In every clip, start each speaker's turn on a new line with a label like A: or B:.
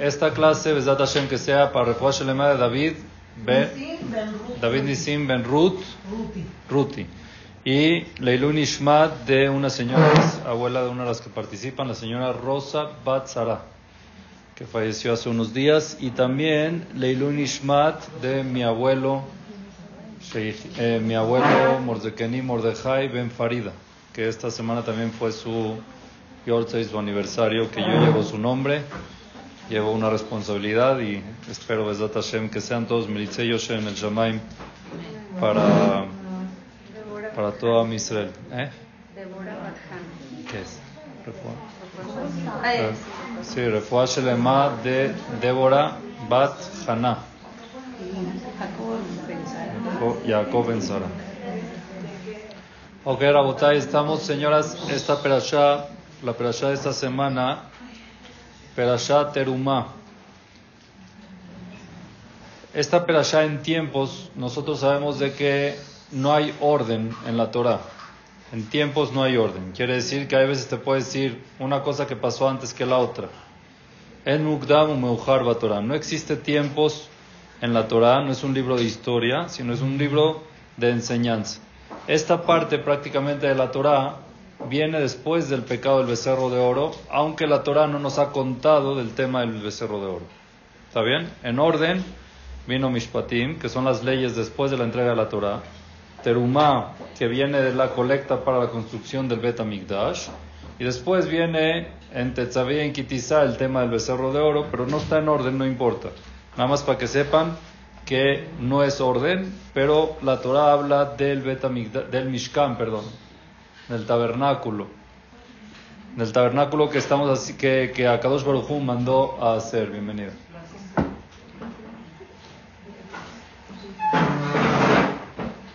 A: esta clase, Besat Hashem, que sea para Refuah Shelema de David Ben, David Nisim Ben Ruth, Ruti. Y Leilun Ishmat de una señora, abuela de una de las que participan, la señora Rosa Batzara, que falleció hace unos días. Y también Leilun Ishmat de mi abuelo, eh, mi abuelo Mordekeni Mordejai Ben Farida, que esta semana también fue su su aniversario, que yo llevo su nombre llevo una responsabilidad y espero, Besat Hashem, que sean todos Melitze en el Shamaim para, para todo Israel. ¿Eh? ¿Qué es? ¿Refuah? Sí, Refuah Shelema de Débora Bat Haná. Jacob Ben Sara. Ok, estamos, señoras, esta perashá, la perashá de esta semana Perashat Terumá. Esta perashá en tiempos, nosotros sabemos de que no hay orden en la Torah. En tiempos no hay orden. Quiere decir que a veces te puede decir una cosa que pasó antes que la otra. En Mukdam Meujar Torah. No existe tiempos en la Torah, no es un libro de historia, sino es un libro de enseñanza. Esta parte prácticamente de la Torah viene después del pecado del becerro de oro, aunque la Torah no nos ha contado del tema del becerro de oro. ¿Está bien? En orden vino Mishpatim, que son las leyes después de la entrega de la Torah. Terumá, que viene de la colecta para la construcción del Bet Amigdash. Y después viene en Tetzaveh y en Kitizá el tema del becerro de oro, pero no está en orden, no importa. Nada más para que sepan que no es orden, pero la Torah habla del, Bet del Mishkan, perdón, del tabernáculo. Del tabernáculo que estamos así, que, que Akadosh Baruj mandó a hacer. Bienvenido.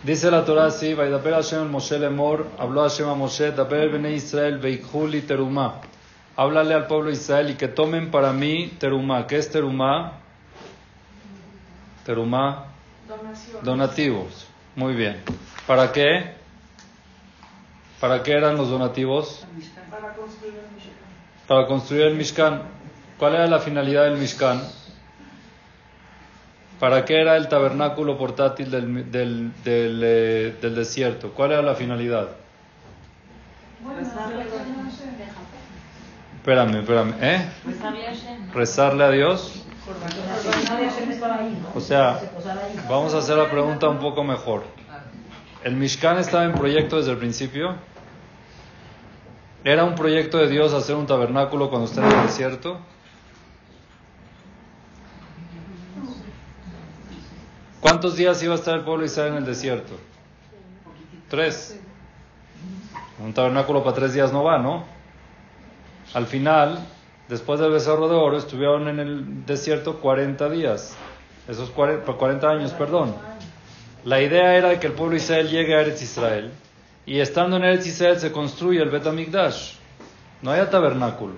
A: Dice la Torah así, Vaidaper Hashem Moshe Lemor, habló Hashem a Moshe, Daber Bene Israel Veikhuli Terumá. Háblale al pueblo de Israel y que tomen para mí Terumá. ¿Qué es Terumá? Terumá. Donativos. Muy bien. ¿Para qué? ¿Para qué eran los donativos? Para construir el Mishkan. Para construir el Mishkan. ¿Cuál era la finalidad del Mishkan? ¿Para qué era el tabernáculo portátil del, del, del, eh, del desierto? ¿Cuál era la finalidad? Espérame, espérame. ¿Eh? Rezarle a Dios. O sea, vamos a hacer la pregunta un poco mejor. ¿El Mishkan estaba en proyecto desde el principio? ¿Era un proyecto de Dios hacer un tabernáculo cuando está en el desierto? ¿Cuántos días iba a estar el pueblo de Israel en el desierto? Tres. Un tabernáculo para tres días no va, ¿no? Al final, después del becerro de oro, estuvieron en el desierto 40 días. Esos 40, 40 años, perdón. La idea era que el pueblo Israel llegue a Eretz Israel y estando en Eretz Israel se construye el Bet Amikdash. No hay tabernáculo.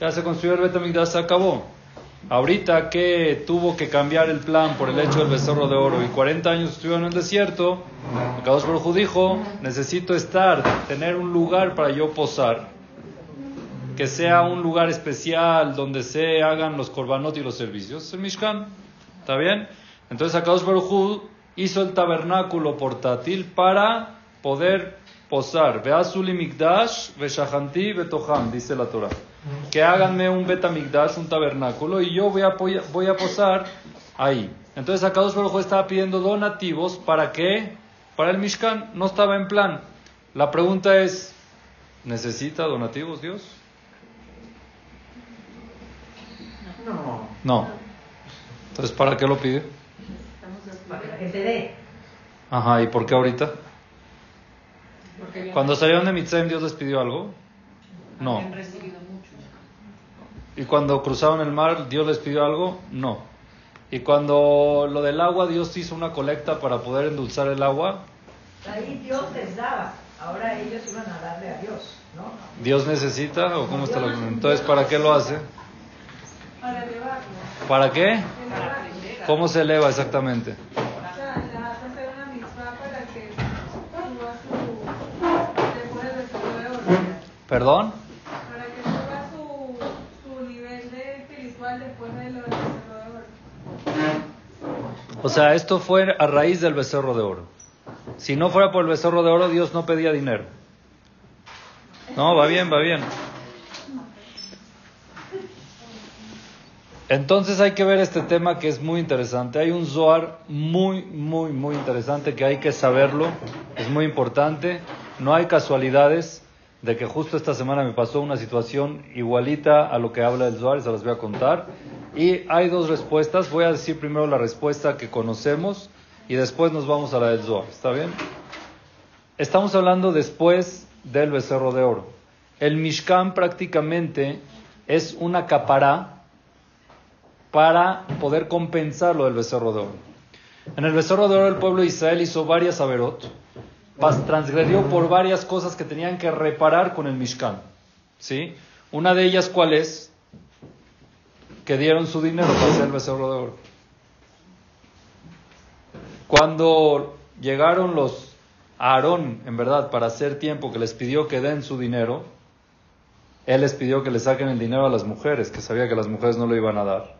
A: Ya se construyó el Bet Amikdash, se acabó. Ahorita que tuvo que cambiar el plan por el hecho del becerro de oro y 40 años estuvieron en el desierto, Kadosh Baruj dijo, necesito estar, tener un lugar para yo posar, que sea un lugar especial donde se hagan los korbanot y los servicios, el Mishkan. ¿Está bien? Entonces Kadosh Baruj hizo el tabernáculo portátil para poder posar. Veazuli mikdash, veshahanti betoham, dice la Torah. Que háganme un betamikdash, un tabernáculo, y yo voy a, voy a posar ahí. Entonces acá dos Baruj estaba pidiendo donativos, ¿para qué? Para el Mishkan, no estaba en plan. La pregunta es, ¿necesita donativos Dios? No. No. Entonces, ¿para qué lo pide?
B: Para que te dé.
A: Ajá, ¿y por qué ahorita? Cuando salieron de Mitzrayim, ¿Dios les pidió algo? No. ¿Y cuando cruzaron el mar, Dios les pidió algo? No. ¿Y cuando lo del agua, Dios hizo una colecta para poder endulzar el agua?
B: Ahí Dios les daba. Ahora ellos iban a darle a Dios, ¿no?
A: ¿Dios necesita o cómo está la Entonces, ¿para qué lo hace? Para elevarlo. ¿Para qué? ¿Cómo se eleva exactamente? ¿Perdón?
C: Para que suba su, su nivel de espiritual después de lo del becerro de oro.
A: O sea, esto fue a raíz del becerro de oro. Si no fuera por el becerro de oro, Dios no pedía dinero. No, va bien, va bien. Entonces hay que ver este tema que es muy interesante. Hay un Zohar muy, muy, muy interesante que hay que saberlo. Es muy importante. No hay casualidades de que justo esta semana me pasó una situación igualita a lo que habla el Zohar y se las voy a contar. Y hay dos respuestas. Voy a decir primero la respuesta que conocemos y después nos vamos a la del Zohar. ¿Está bien? Estamos hablando después del becerro de oro. El Mishkan prácticamente es una capará para poder compensar lo del becerro de oro. En el becerro de oro el pueblo de Israel hizo varias averot, transgredió por varias cosas que tenían que reparar con el Mishkan. ¿sí? Una de ellas, ¿cuál es? Que dieron su dinero para hacer el becerro de oro. Cuando llegaron los Aarón, en verdad, para hacer tiempo que les pidió que den su dinero, él les pidió que le saquen el dinero a las mujeres, que sabía que las mujeres no lo iban a dar.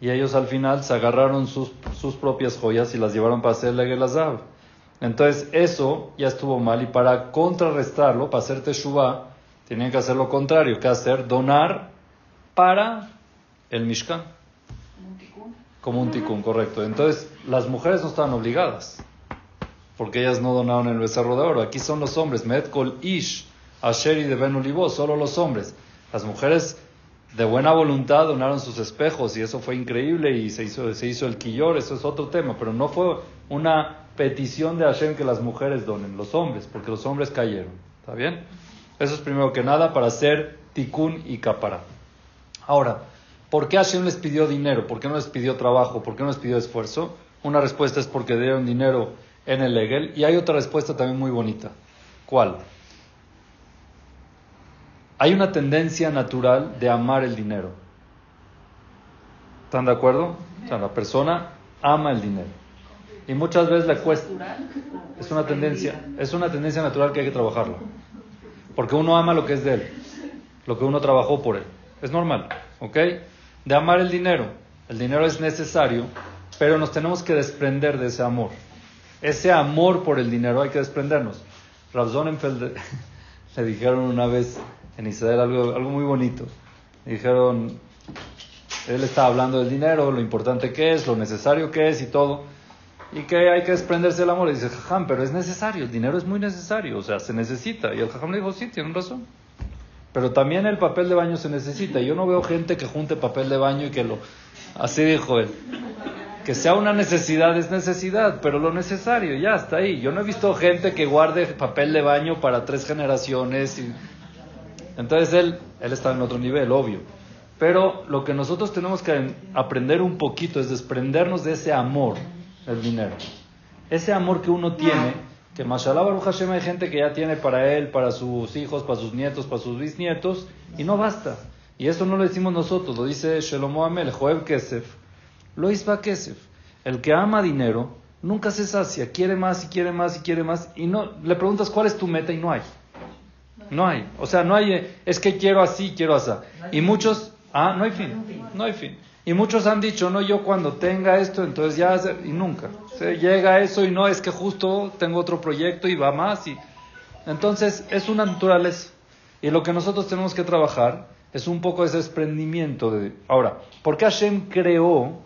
A: Y ellos al final se agarraron sus, sus propias joyas y las llevaron para hacerle Gelazab. Entonces eso ya estuvo mal y para contrarrestarlo, para hacer Teshuvah, tenían que hacer lo contrario, que hacer donar para el Mishkan. Como un tikkun, correcto. Entonces las mujeres no estaban obligadas, porque ellas no donaron el becerro de oro. Aquí son los hombres, Metkol Ish, Asheri de Ben solo los hombres. Las mujeres de buena voluntad donaron sus espejos y eso fue increíble y se hizo, se hizo el quillor, eso es otro tema, pero no fue una petición de Hashem que las mujeres donen, los hombres, porque los hombres cayeron. ¿Está bien? Eso es primero que nada para hacer tikkun y capara. Ahora, ¿por qué Hashem les pidió dinero? ¿Por qué no les pidió trabajo? ¿Por qué no les pidió esfuerzo? Una respuesta es porque dieron dinero en el Egel y hay otra respuesta también muy bonita. ¿Cuál? Hay una tendencia natural de amar el dinero. ¿Están de acuerdo? O sea, la persona ama el dinero. Y muchas veces le cuesta. Es una tendencia, es una tendencia natural que hay que trabajarla. Porque uno ama lo que es de él, lo que uno trabajó por él. Es normal, ¿ok? De amar el dinero. El dinero es necesario, pero nos tenemos que desprender de ese amor. Ese amor por el dinero hay que desprendernos. Rav Sonnenfeld le dijeron una vez en Israel algo, algo muy bonito. Dijeron, él estaba hablando del dinero, lo importante que es, lo necesario que es y todo. Y que hay que desprenderse del amor. Y dice, jajam, pero es necesario, el dinero es muy necesario, o sea, se necesita. Y el jajam le dijo, sí, tienen razón. Pero también el papel de baño se necesita. Yo no veo gente que junte papel de baño y que lo... Así dijo él. Que sea una necesidad es necesidad, pero lo necesario, ya está ahí. Yo no he visto gente que guarde papel de baño para tres generaciones y entonces él, él está en otro nivel, obvio. Pero lo que nosotros tenemos que aprender un poquito es desprendernos de ese amor, el dinero. Ese amor que uno tiene, que Mashallah Baruch Hashem hay gente que ya tiene para él, para sus hijos, para sus nietos, para sus bisnietos, y no basta. Y eso no lo decimos nosotros, lo dice Shelomo Amel, Joeb Kesef, lo Isba Kesef. El que ama dinero nunca se sacia, quiere más y quiere más y quiere más, y no le preguntas cuál es tu meta y no hay. No hay. O sea, no hay, eh, es que quiero así, quiero así. Y muchos, ah, no hay fin, no hay fin. Y muchos han dicho, no, yo cuando tenga esto, entonces ya, y nunca. Se llega eso y no, es que justo tengo otro proyecto y va más. Y... Entonces, es una naturaleza. Y lo que nosotros tenemos que trabajar es un poco ese desprendimiento de... Ahora, ¿por qué Hashem creó,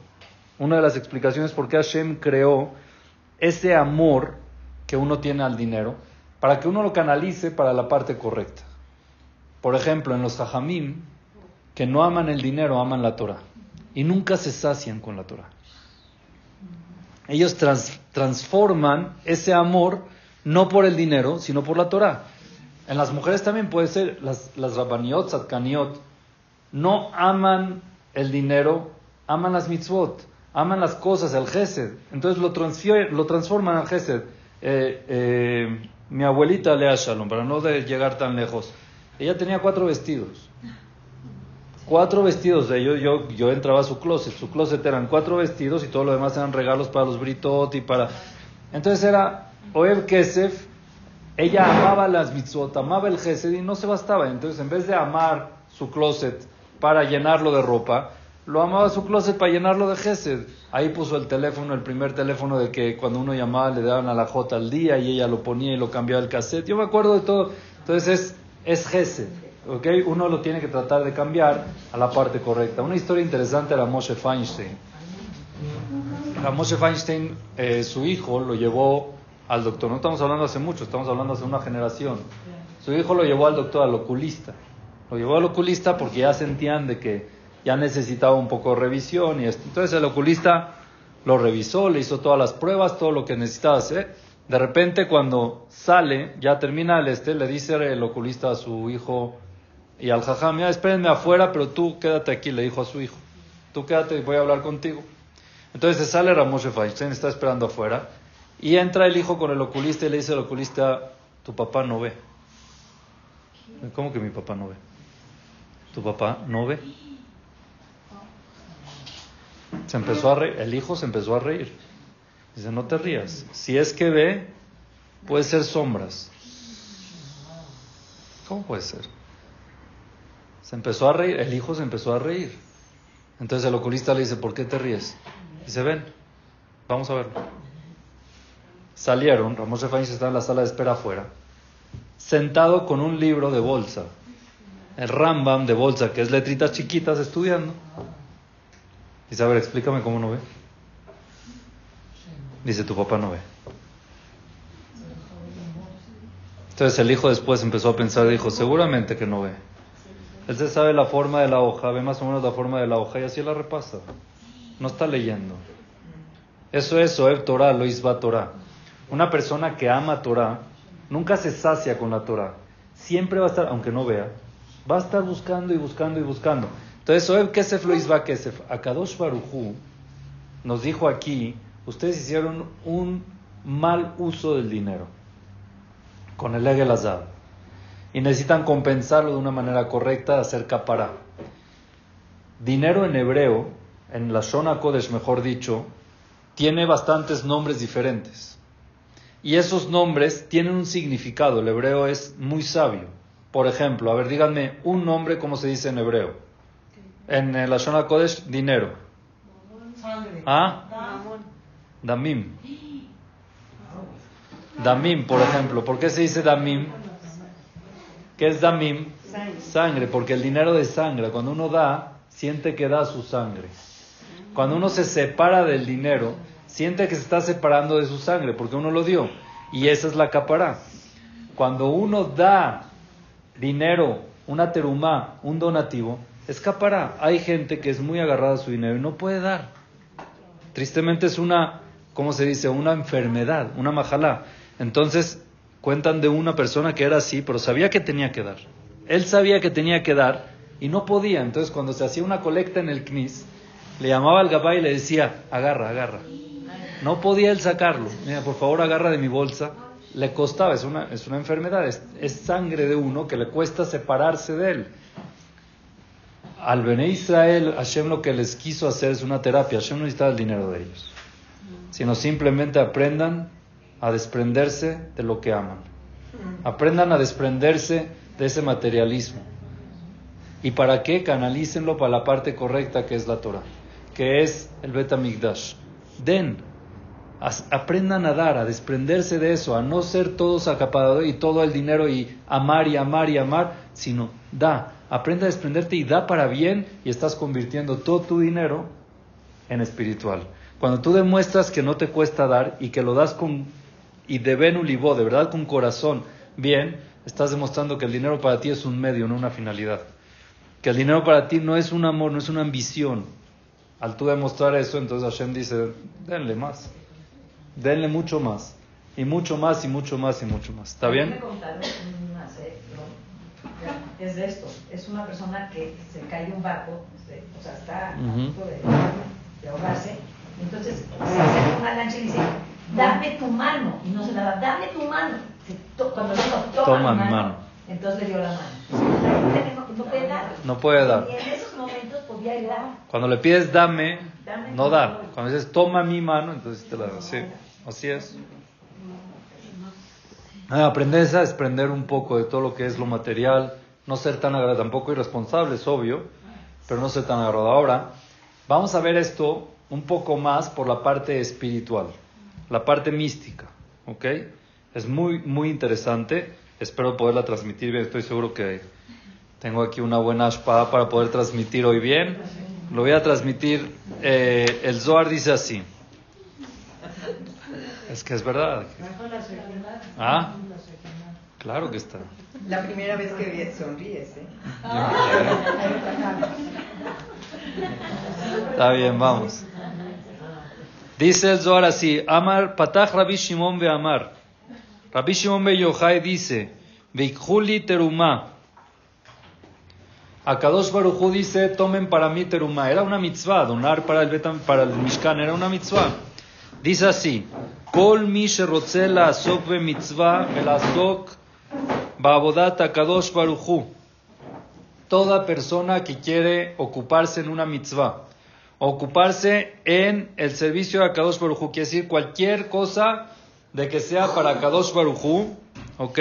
A: una de las explicaciones, por qué Hashem creó ese amor que uno tiene al dinero? para que uno lo canalice para la parte correcta. Por ejemplo, en los Jajamim, que no aman el dinero, aman la Torah. Y nunca se sacian con la Torah. Ellos transforman ese amor no por el dinero, sino por la Torah. En las mujeres también puede ser, las, las Rabaniot, Satkaniot, no aman el dinero, aman las mitzvot, aman las cosas, el gesed. Entonces lo, lo transforman al gesed. Eh, eh, mi abuelita Lea Shalom, para no de llegar tan lejos, ella tenía cuatro vestidos. Cuatro vestidos de ellos, yo, yo entraba a su closet. Su closet eran cuatro vestidos y todo lo demás eran regalos para los britot y para. Entonces era Oeb Kesef, ella amaba las mitzvot, amaba el gesed y no se bastaba. Entonces, en vez de amar su closet para llenarlo de ropa, lo amaba su closet para llenarlo de gesed. Ahí puso el teléfono, el primer teléfono de que cuando uno llamaba le daban a la J al día y ella lo ponía y lo cambiaba el cassette. Yo me acuerdo de todo. Entonces es, es gesed. ¿Ok? Uno lo tiene que tratar de cambiar a la parte correcta. Una historia interesante era Moshe Feinstein. A Moshe Feinstein, eh, su hijo lo llevó al doctor. No estamos hablando hace mucho, estamos hablando hace una generación. Su hijo lo llevó al doctor, al oculista. Lo llevó al oculista porque ya sentían de que ya necesitaba un poco de revisión y esto. Entonces el oculista lo revisó, le hizo todas las pruebas, todo lo que necesitaba hacer. De repente cuando sale, ya termina el este, le dice el oculista a su hijo y al jajam, mira, espérenme afuera, pero tú quédate aquí, le dijo a su hijo. Tú quédate, voy a hablar contigo. Entonces se sale Ramoshe Feinstein, está esperando afuera, y entra el hijo con el oculista y le dice al oculista, tu papá no ve. ¿Cómo que mi papá no ve? ¿Tu papá no ve? Se empezó a reír, el hijo se empezó a reír. Dice, no te rías. Si es que ve, puede ser sombras. ¿Cómo puede ser? Se empezó a reír, el hijo se empezó a reír. Entonces el oculista le dice, ¿por qué te ríes? Dice, ven, vamos a verlo. Salieron, Ramos Refanis está en la sala de espera afuera, sentado con un libro de bolsa, el Rambam de bolsa, que es letritas chiquitas, estudiando. Dice, a ver, explícame cómo no ve. Dice, tu papá no ve. Entonces el hijo después empezó a pensar, dijo, seguramente que no ve. Él se sabe la forma de la hoja, ve más o menos la forma de la hoja y así la repasa. No está leyendo. Eso es Oeb Torah, lo Isba Torah. Una persona que ama Torah nunca se sacia con la Torah. Siempre va a estar, aunque no vea, va a estar buscando y buscando y buscando. Entonces, Oeb Kesef lo Isba Kesef. Akadosh Baruchu nos dijo aquí, ustedes hicieron un mal uso del dinero con el Egel Azad y necesitan compensarlo de una manera correcta, hacer capará. Dinero en hebreo, en la Shona Kodesh mejor dicho, tiene bastantes nombres diferentes. Y esos nombres tienen un significado. El hebreo es muy sabio. Por ejemplo, a ver, díganme un nombre, ¿cómo se dice en hebreo? En la Shona Kodesh, dinero. ¿Ah? Damim. Damim, por ejemplo. ¿Por qué se dice damim? ¿Qué es damim? Sangre. porque el dinero de sangre, cuando uno da, siente que da su sangre. Cuando uno se separa del dinero, siente que se está separando de su sangre, porque uno lo dio. Y esa es la capará. Cuando uno da dinero, una terumá, un donativo, es capará. Hay gente que es muy agarrada a su dinero y no puede dar. Tristemente es una, ¿cómo se dice? Una enfermedad, una majalá. Entonces, cuentan de una persona que era así, pero sabía que tenía que dar. Él sabía que tenía que dar y no podía. Entonces, cuando se hacía una colecta en el CNIS, le llamaba al gabá y le decía, agarra, agarra. No podía él sacarlo. Mira, por favor, agarra de mi bolsa. Le costaba, es una, es una enfermedad, es, es sangre de uno que le cuesta separarse de él. Al Bene Israel, Hashem lo que les quiso hacer es una terapia. Hashem no necesitaba el dinero de ellos, sino simplemente aprendan a desprenderse de lo que aman. Aprendan a desprenderse de ese materialismo. ¿Y para qué? Canalícenlo para la parte correcta que es la Torah, que es el Betamigdash. Den, aprendan a dar, a desprenderse de eso, a no ser todos acapados y todo el dinero y amar y amar y amar, sino da, aprende a desprenderte y da para bien y estás convirtiendo todo tu dinero en espiritual. Cuando tú demuestras que no te cuesta dar y que lo das con y de Ben Ulibó, de verdad con corazón, bien, estás demostrando que el dinero para ti es un medio, no una finalidad. Que el dinero para ti no es un amor, no es una ambición. Al tú demostrar eso, entonces Hashem dice, denle más, denle mucho más, y mucho más, y mucho más, y mucho más. ¿Está bien?
B: Es de esto, es una persona que se cae de un barco, este, o sea, está a punto de, de ahogarse, entonces se hace una lancha y dice, dame tu mano. Y no se la da, dame tu mano. Cuando le dijo, toma,
A: Toma
B: mi
A: mi
B: mano, entonces le dio la mano. No, puede dar.
A: No puede dar.
B: Y en esos momentos podía dar.
A: Cuando le pides dame,
B: Dame
A: no dar. Cuando dices toma mi mano, entonces te la. Sí, así es. Ah, aprender a desprender un poco de todo lo que es lo material, no ser tan agradable, tampoco irresponsable, es obvio, pero no ser tan agradable. Ahora, Vamos a ver esto un poco más por la parte espiritual, la parte mística, ¿ok? Es muy, muy interesante. Espero poderla transmitir bien. Estoy seguro que tengo aquí una buena espada para poder transmitir hoy bien. Lo voy a transmitir. Eh, el Zohar dice así. Es que es verdad. ¿Ah? Claro que está.
D: La primera vez que sonríes, ¿eh?
A: Está bien, vamos. Dice el Zohar así, Amar, Patach Rabbi Shimon be Amar. Rabbi Shimon be Yochai dice, Veikhuli teruma. Akadosh Baruchu dice, tomen para mí teruma. Era una mitzvah, donar para el, Betam, para el Mishkan, era una mitzvah. Dice así, Kol mi sherotze la asok mitzvah, velasok ba'avodat Akadosh Baruchu. Toda persona que quiere ocuparse en una mitzvah, ocuparse en el servicio de Akadosh Baruchu, quiere decir cualquier cosa de que sea para Kadosh Baruchu, ¿ok?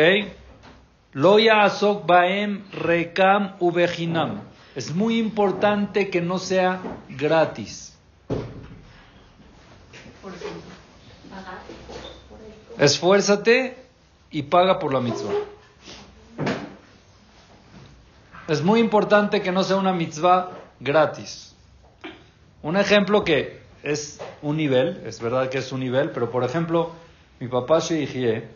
A: Loya asok baem rekam ubejinam. Es muy importante que no sea gratis. Esfuérzate y paga por la mitzvah. Es muy importante que no sea una mitzvah gratis. Un ejemplo que es un nivel, es verdad que es un nivel, pero por ejemplo, mi papá Sheihie,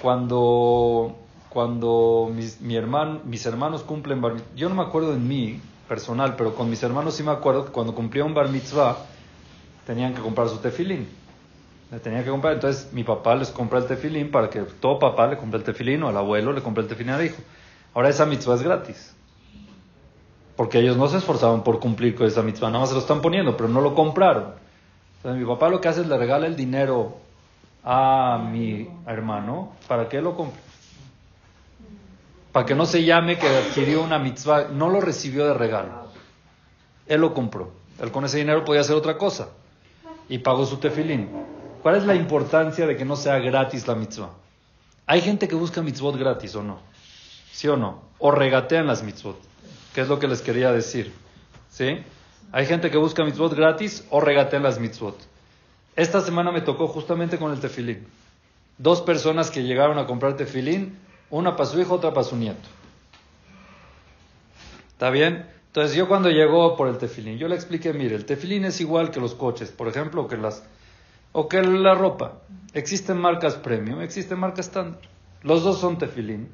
A: cuando, cuando mis, mi hermano, mis hermanos cumplen bar mitzvah, yo no me acuerdo en mí personal, pero con mis hermanos sí me acuerdo que cuando cumplía un bar mitzvah tenían que comprar su tefilín. Le tenía que comprar, entonces mi papá les compra el tefilín para que todo papá le compre el tefilín o al abuelo le compre el tefilín al hijo. Ahora esa mitzvah es gratis. Porque ellos no se esforzaban por cumplir con esa mitzvah, nada más se lo están poniendo, pero no lo compraron. Entonces mi papá lo que hace es le regala el dinero a mi hermano para que lo compre. Para que no se llame que adquirió una mitzvah, no lo recibió de regalo. Él lo compró. Él con ese dinero podía hacer otra cosa. Y pagó su tefilín. ¿Cuál es la importancia de que no sea gratis la mitzvah? Hay gente que busca mitzvot gratis o no. ¿Sí o no? O regatean las mitzvot. ¿Qué es lo que les quería decir? ¿Sí? Hay gente que busca mitzvot gratis o regatean las mitzvot. Esta semana me tocó justamente con el tefilín. Dos personas que llegaron a comprar tefilín, una para su hijo, otra para su nieto. ¿Está bien? Entonces yo cuando llegó por el tefilín, yo le expliqué, mire, el tefilín es igual que los coches, por ejemplo, o que, las, o que la ropa. Existen marcas premium, existen marcas estándar. Los dos son tefilín.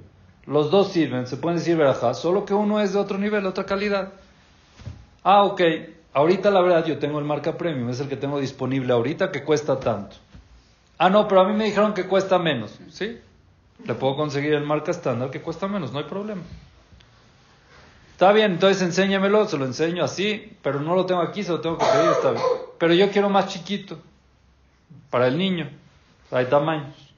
A: Los dos sirven, se pueden decir verajá, solo que uno es de otro nivel, otra calidad. Ah, ok. Ahorita la verdad yo tengo el marca premium, es el que tengo disponible ahorita que cuesta tanto. Ah, no, pero a mí me dijeron que cuesta menos, ¿sí? Le puedo conseguir el marca estándar que cuesta menos, no hay problema. Está bien, entonces enséñamelo, se lo enseño así, pero no lo tengo aquí, se lo tengo que pedir, está bien. Pero yo quiero más chiquito, para el niño, hay tamaños.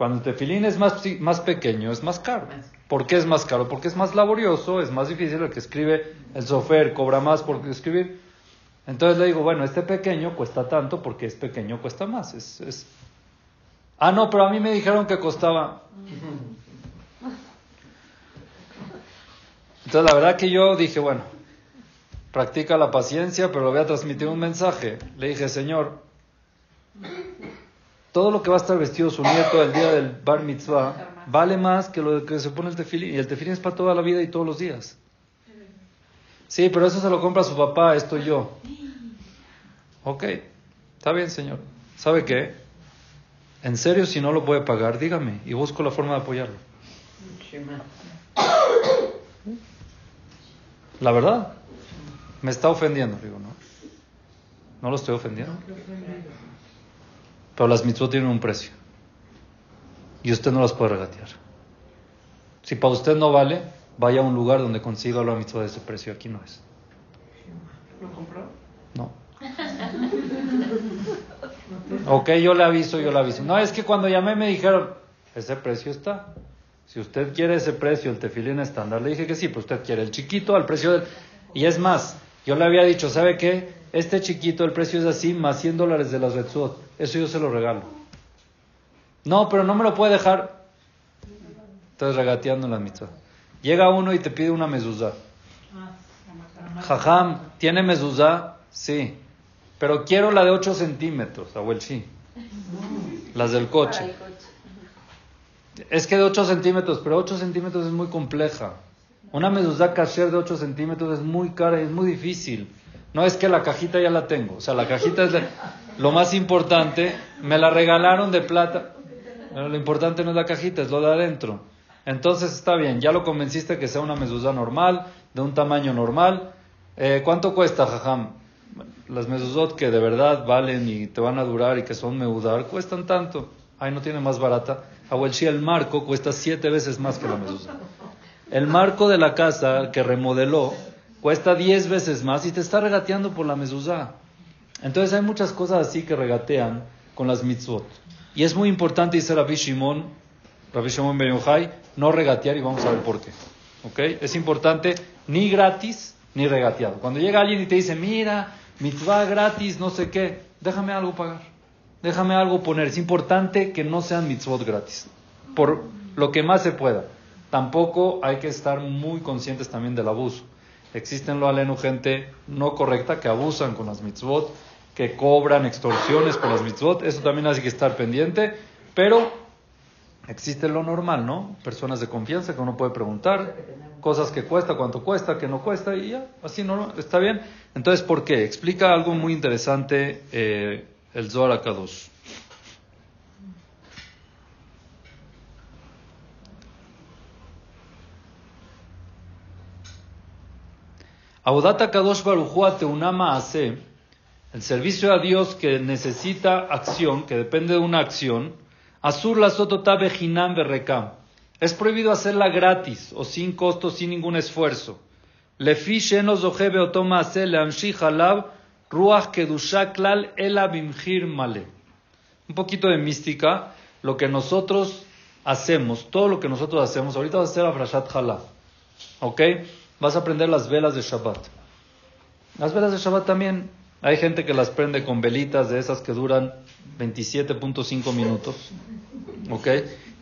A: Cuando el tefilín es más, más pequeño, es más caro. ¿Por qué es más caro? Porque es más laborioso, es más difícil. El que escribe el sofer cobra más por escribir. Entonces le digo, bueno, este pequeño cuesta tanto porque es pequeño, cuesta más. Es, es... Ah, no, pero a mí me dijeron que costaba. Entonces la verdad que yo dije, bueno, practica la paciencia, pero le voy a transmitir un mensaje. Le dije, Señor, todo lo que va a estar vestido su nieto el día del bar mitzvah vale más que lo que se pone el tefilín. Y el tefilín es para toda la vida y todos los días. Sí, pero eso se lo compra su papá, esto yo. Ok, está bien, señor. ¿Sabe qué? En serio, si no lo puede pagar, dígame y busco la forma de apoyarlo. La verdad, me está ofendiendo, digo, ¿no? No lo estoy ofendiendo. Pero las mitzvot tienen un precio. Y usted no las puede regatear. Si para usted no vale, vaya a un lugar donde consiga la mitzvah de ese precio. Aquí no es.
D: ¿Lo compró?
A: No. Ok, yo le aviso, yo le aviso. No, es que cuando llamé me dijeron, ese precio está. Si usted quiere ese precio, el tefilín estándar, le dije que sí, pero usted quiere el chiquito al precio del... Y es más, yo le había dicho, ¿sabe qué? Este chiquito, el precio es así, más 100 dólares de las Retzot. Eso yo se lo regalo. No, pero no me lo puede dejar. Estás regateando en la mitzvah. Llega uno y te pide una mezuzá. Jajam, ¿tiene mezuzá? Sí, pero quiero la de 8 centímetros, Abuel, sí. Las del coche. Es que de 8 centímetros, pero 8 centímetros es muy compleja. Una mezuzá kasher de 8 centímetros es muy cara y es muy difícil. No es que la cajita ya la tengo. O sea, la cajita es de- lo más importante. Me la regalaron de plata. Pero lo importante no es la cajita, es lo de adentro. Entonces está bien, ya lo convenciste que sea una mezuzá normal, de un tamaño normal. Eh, ¿Cuánto cuesta, jajam? Las mezuzot que de verdad valen y te van a durar y que son meudar, cuestan tanto. Ay, no tiene más barata. Abuelchi, el marco cuesta siete veces más que la mezuzá. El marco de la casa que remodeló cuesta diez veces más y te está regateando por la mezuzá. Entonces hay muchas cosas así que regatean con las mitzvot. Y es muy importante, dice Rabbi Shimon, Rabbi Shimon Ben Yochai, no regatear y vamos a ver por qué. ¿Ok? Es importante ni gratis ni regateado. Cuando llega alguien y te dice, mira, mitzvah gratis, no sé qué, déjame algo pagar. Déjame algo poner. Es importante que no sean mitzvot gratis. Por lo que más se pueda. Tampoco hay que estar muy conscientes también del abuso. Existen lo aleno gente no correcta que abusan con las mitzvot, que cobran extorsiones por las mitzvot. Eso también hay que estar pendiente. Pero existe lo normal, ¿no? Personas de confianza que uno puede preguntar, cosas que cuesta, cuánto cuesta, que no cuesta, y ya, así no, está bien. Entonces, ¿por qué? Explica algo muy interesante eh, el Zohar Akadosh. Audata Kadosh Baruchua Teunama Ase, el servicio a Dios que necesita acción, que depende de una acción, Asur la sotota bejinam berrekam. Es prohibido hacerla gratis o sin costo, sin ningún esfuerzo. Lefi ruach kedusha klal ela bimhir male. Un poquito de mística, lo que nosotros hacemos, todo lo que nosotros hacemos, ahorita vas a hacer a Frashat Halá, ¿ok? Vas a aprender las velas de Shabbat. Las velas de Shabbat también, hay gente que las prende con velitas de esas que duran 27.5 minutos, ¿ok?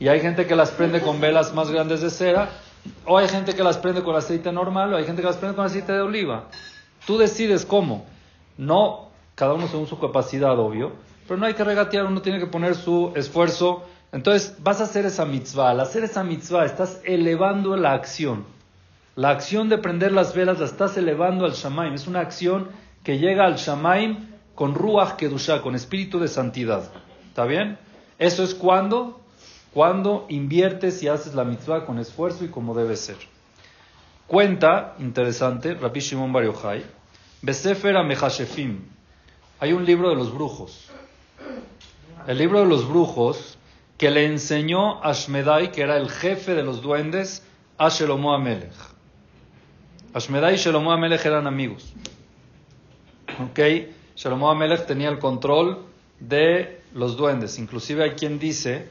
A: Y hay gente que las prende con velas más grandes de cera, o hay gente que las prende con aceite normal, o hay gente que las prende con aceite de oliva. Tú decides cómo. No, cada uno según su capacidad, obvio, pero no hay que regatear, uno tiene que poner su esfuerzo. Entonces, vas a hacer esa mitzvah. Al hacer esa mitzvah, estás elevando la acción. La acción de prender las velas la estás elevando al Shamaim. Es una acción que llega al Shamaim con Ruach Kedushah, con espíritu de santidad. ¿Está bien? Eso es cuando, cuando inviertes y haces la mitzvah con esfuerzo y como debe ser. Cuenta, interesante, Rabbi Shimon Bar Yochai, Besefer Amechashefim. Hay un libro de los brujos. El libro de los brujos que le enseñó a Shmedai, que era el jefe de los duendes, a Shelomo Amelech. Ashmedai y Shelomo Amelech eran amigos. ¿Ok? Shelomo Amelech tenía el control de los duendes. Inclusive hay quien dice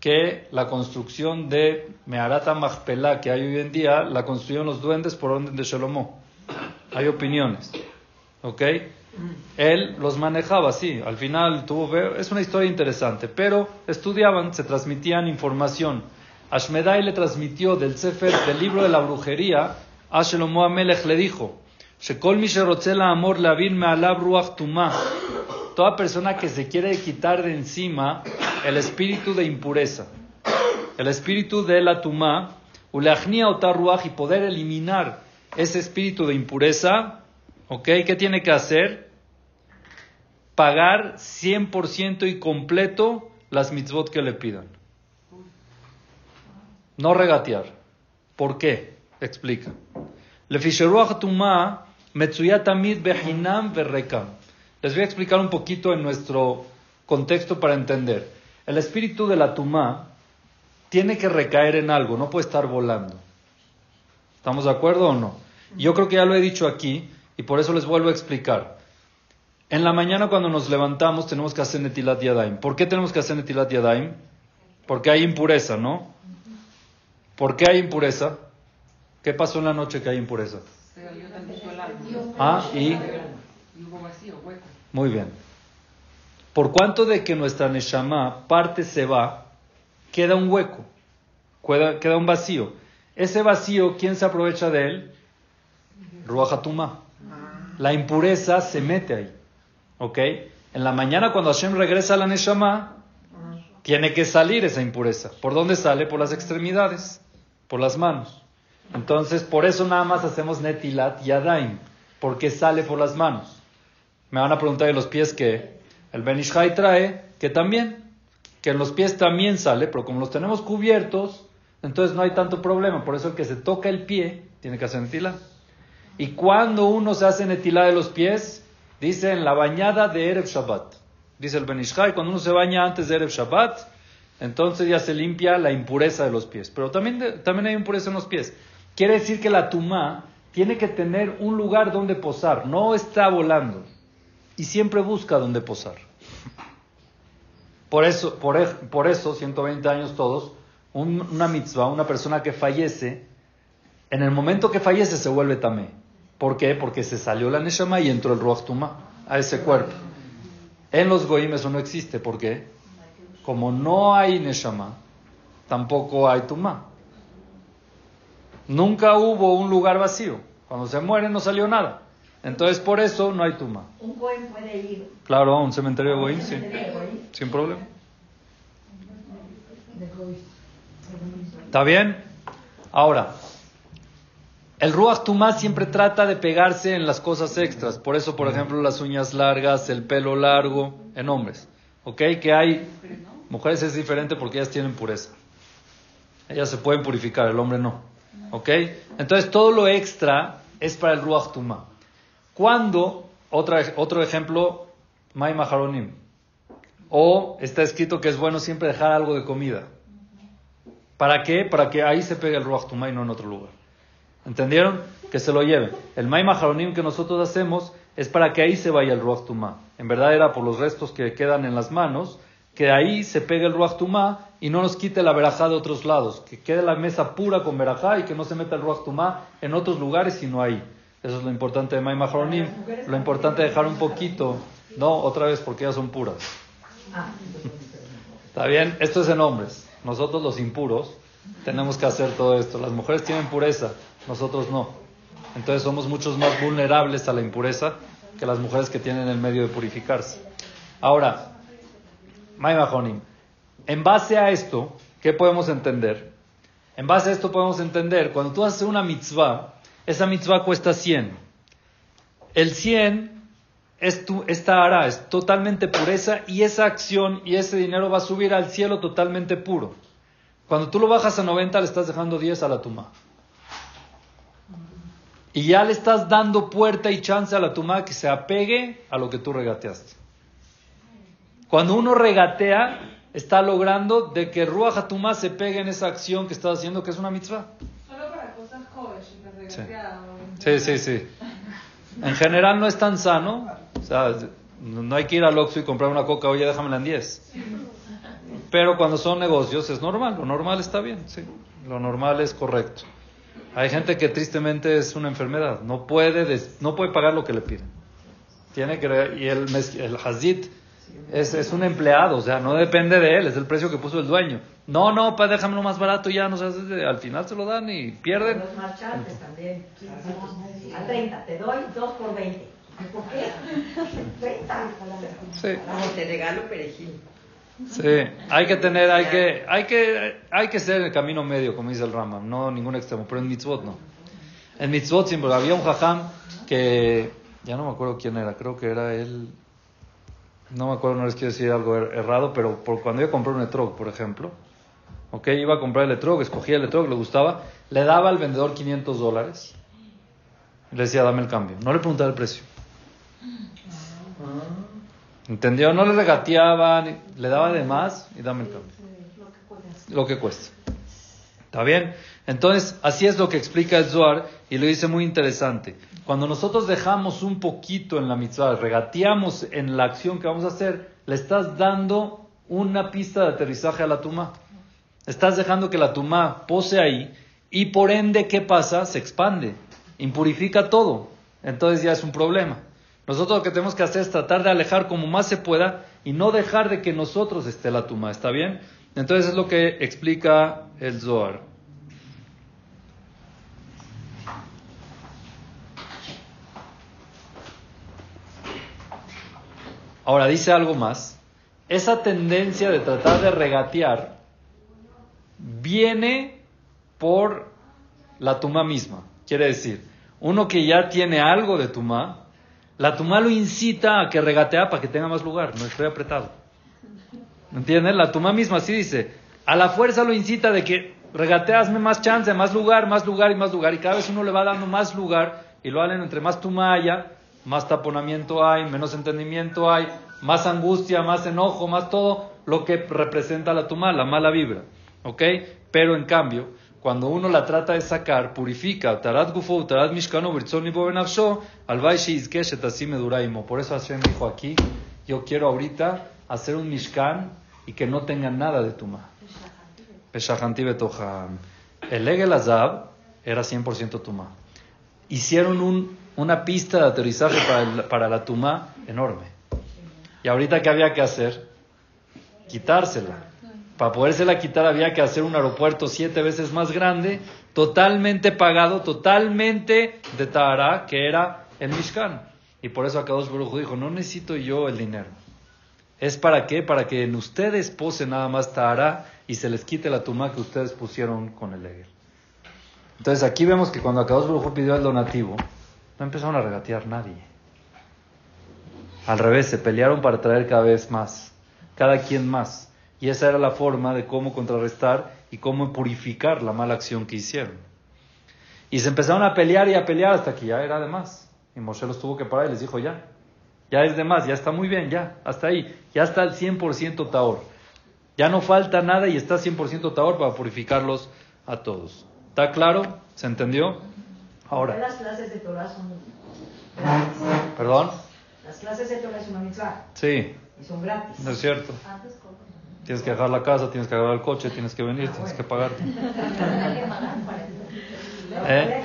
A: que la construcción de Meharata Machpelah que hay hoy en día la construyeron los duendes por orden de Shelomo. Hay opiniones. ¿Ok? Él los manejaba así. Al final tuvo. Es una historia interesante. Pero estudiaban, se transmitían información. Ashmedai le transmitió del Sefer, del libro de la brujería, a Shelomo Amelech le dijo: amor. Toda persona que se quiere quitar de encima el espíritu de impureza, el espíritu de la tumá, y poder eliminar ese espíritu de impureza, ¿ok? ¿Qué tiene que hacer? Pagar 100% y completo las mitzvot que le pidan. No regatear. ¿Por qué? Explica. Lefisheruach tumá metzuyatamid behinam verrekam. Les voy a explicar un poquito en nuestro contexto para entender. El espíritu de la tumá tiene que recaer en algo, no puede estar volando. ¿Estamos de acuerdo o no? Yo creo que ya lo he dicho aquí y por eso les vuelvo a explicar. En la mañana cuando nos levantamos tenemos que hacer Netilat Yadaim. ¿Por qué tenemos que hacer Netilat Yadaim? Porque hay impureza, ¿no? ¿Por qué hay impureza? ¿Qué pasó en la noche que hay impureza?
D: Se el.
A: Ah, y...
D: Y hubo vacío, hueco.
A: Muy bien. Por cuanto de que nuestra Neshama parte se va, queda un hueco, queda, queda un vacío. Ese vacío, ¿quién se aprovecha de él? Ruach Hatumá. la impureza se mete ahí. ¿Ok? En la mañana cuando Hashem regresa a la Neshama, tiene que salir esa impureza. ¿Por dónde sale? Por las extremidades, por las manos. Entonces, por eso nada más hacemos Netilat y Adaim, porque sale por las manos. Me van a preguntar de los pies que el Benishai trae, que también, que en los pies también sale, pero como los tenemos cubiertos, entonces no hay tanto problema. Por eso el que se toca el pie tiene que hacer Netilat. Y cuando uno se hace Netilat de los pies, dice en la bañada de Erev Shabbat. Dice el Benishai, cuando uno se baña antes de Erev Shabbat, entonces ya se limpia la impureza de los pies. Pero también, también hay impureza en los pies. Quiere decir que la tumá tiene que tener un lugar donde posar, no está volando. Y siempre busca donde posar. Por eso, por, por eso 120 años todos, una mitzvah, una persona que fallece, en el momento que fallece se vuelve tamé. ¿Por qué? Porque se salió la neshama y entró el ruach tumá a ese cuerpo. En los goim eso no existe. ¿Por qué? Como no hay neshama, tampoco hay tumá. Nunca hubo un lugar vacío. Cuando se muere no salió nada. Entonces por eso no hay tumá.
B: ¿Un goim puede ir?
A: Claro, a un cementerio de goim, sí. Sin problema. ¿Está bien? Ahora, el Ruach Tumá siempre trata de pegarse en las cosas extras. Por eso, por ejemplo, las uñas largas, el pelo largo, en hombres. ¿Ok? Que hay. Mujeres es diferente porque ellas tienen pureza. Ellas se pueden purificar, el hombre no. ¿Ok? Entonces, todo lo extra es para el Ruach Tumá. Cuando, otra, otro ejemplo, May Maharonim. O está escrito que es bueno siempre dejar algo de comida. ¿Para qué? Para que ahí se pegue el Ruach Tumá y no en otro lugar. ¿Entendieron? Que se lo lleven. El Maima Jaronim que nosotros hacemos es para que ahí se vaya el Ruach Tumá. En verdad era por los restos que quedan en las manos, que ahí se pegue el Ruach Tumá y no nos quite la verajá de otros lados. Que quede la mesa pura con verajá y que no se meta el Ruach Tumá en otros lugares sino ahí. Eso es lo importante de Maima Jaronim. Lo importante es dejar un poquito. No, otra vez porque ya son puras. ¿Está bien? Esto es en hombres. Nosotros los impuros tenemos que hacer todo esto. Las mujeres tienen pureza nosotros no. Entonces somos muchos más vulnerables a la impureza que las mujeres que tienen el medio de purificarse. Ahora, Maimahonim, en base a esto, ¿qué podemos entender? En base a esto podemos entender, cuando tú haces una mitzvah, esa mitzvah cuesta 100. El 100 es tu, esta ara, es totalmente pureza y esa acción y ese dinero va a subir al cielo totalmente puro. Cuando tú lo bajas a 90 le estás dejando 10 a la tuma. Y ya le estás dando puerta y chance a la tumá que se apegue a lo que tú regateaste. Cuando uno regatea, está logrando de que Ruach Tumá se pegue en esa acción que estás haciendo, que es una mitzvah.
C: Solo para cosas jóvenes,
A: sí. sí, sí, sí. En general no es tan sano. O sea, no hay que ir al Oxxo y comprar una coca, oye, déjamela en 10. Pero cuando son negocios es normal, lo normal está bien, sí. Lo normal es correcto. Hay gente que tristemente es una enfermedad, no puede, no puede pagar lo que le piden. Tiene que, y el, el Hazid es, es, un empleado, o sea, no depende de él, es el precio que puso el dueño. No, no, pues déjamelo más barato ya, no sé, al final se lo dan y pierden.
B: Los marchantes también. A 30, te doy 2 por 20. ¿Por qué? 30.
A: Sí.
D: te regalo perejil.
A: Sí, hay que tener, hay que, hay que, hay que ser el camino medio, como dice el Rama, no ningún extremo, pero en mitzvot no. En mitzvot siempre había un jajam que, ya no me acuerdo quién era, creo que era él, no me acuerdo, no les quiero decir algo er, errado, pero por cuando yo compré un etrog, por ejemplo, ok, iba a comprar el etrog, escogía el etrog, le gustaba, le daba al vendedor 500 dólares, le decía, dame el cambio, no le preguntaba el precio. ¿Entendió? No le regateaban, le daba de más y dame el cambio. Lo que cuesta. ¿Está bien? Entonces, así es lo que explica el Zohar y lo dice muy interesante. Cuando nosotros dejamos un poquito en la mitzvah, regateamos en la acción que vamos a hacer, le estás dando una pista de aterrizaje a la tumá. Estás dejando que la tumá pose ahí y por ende, ¿qué pasa? Se expande, impurifica todo. Entonces ya es un problema. Nosotros lo que tenemos que hacer es tratar de alejar como más se pueda y no dejar de que nosotros esté la tumba, ¿está bien? Entonces es lo que explica el Zohar. Ahora dice algo más. Esa tendencia de tratar de regatear viene por la tuma misma. Quiere decir, uno que ya tiene algo de tuma, la tuma lo incita a que regatea para que tenga más lugar, no estoy apretado. ¿Entienden? La tuma misma así dice, a la fuerza lo incita de que regateasme más chance, más lugar, más lugar y más lugar, y cada vez uno le va dando más lugar, y lo hacen entre más tuma haya, más taponamiento hay, menos entendimiento hay, más angustia, más enojo, más todo lo que representa la tuma, la mala vibra. ¿Ok? Pero en cambio, cuando uno la trata de sacar, purifica, tarat gufo, tarat mishkano, así duraimo. Por eso Hashem dijo aquí, yo quiero ahorita hacer un mishkan y que no tenga nada de tuma. Peshahanti betoham. El Egel Azab era 100% tuma. Hicieron un, una pista de aterrizaje para, para la tuma enorme. Y ahorita, ¿qué había que hacer? Quitársela. Para podérsela quitar había que hacer un aeropuerto siete veces más grande, totalmente pagado, totalmente de Tahara, que era el Mishkan. Y por eso Akadosh Baruj dijo, no necesito yo el dinero. ¿Es para qué? Para que en ustedes pose nada más Tahara y se les quite la tuma que ustedes pusieron con el Egel. Entonces aquí vemos que cuando Akadosh Baruj pidió el donativo, no empezaron a regatear nadie. Al revés, se pelearon para traer cada vez más, cada quien más. Y esa era la forma de cómo contrarrestar y cómo purificar la mala acción que hicieron. Y se empezaron a pelear y a pelear hasta que ya era de más. Y Moshe los tuvo que parar y les dijo, ya, ya es de más, ya está muy bien, ya, hasta ahí. Ya está el 100% Taor. Ya no falta nada y está 100% Taor para purificarlos a todos. ¿Está claro? ¿Se entendió? Ahora.
B: Las clases de Torah son gratis.
A: ¿Perdón?
B: Las clases de Torah es una mitzvah.
A: Sí.
B: Y son gratis.
A: No es cierto.
C: Antes.
A: Tienes que dejar la casa, tienes que agarrar el coche, tienes que venir, tienes que pagar. ¿Eh?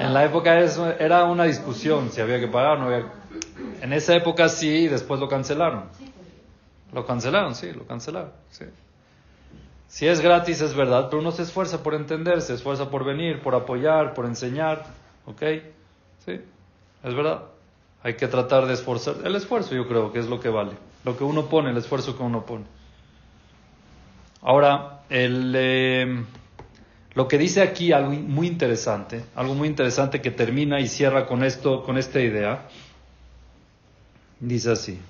A: En la época era una discusión si había que pagar o no había. En esa época sí, y después lo cancelaron. Lo cancelaron, sí, lo cancelaron. Sí. Si es gratis es verdad, pero uno se esfuerza por entender, se esfuerza por venir, por apoyar, por enseñar. ¿Ok? Sí, es verdad. Hay que tratar de esforzar. El esfuerzo yo creo que es lo que vale. Lo que uno pone, el esfuerzo que uno pone. Ahora, el, eh, lo que dice aquí algo muy interesante, algo muy interesante que termina y cierra con esto, con esta idea, dice así.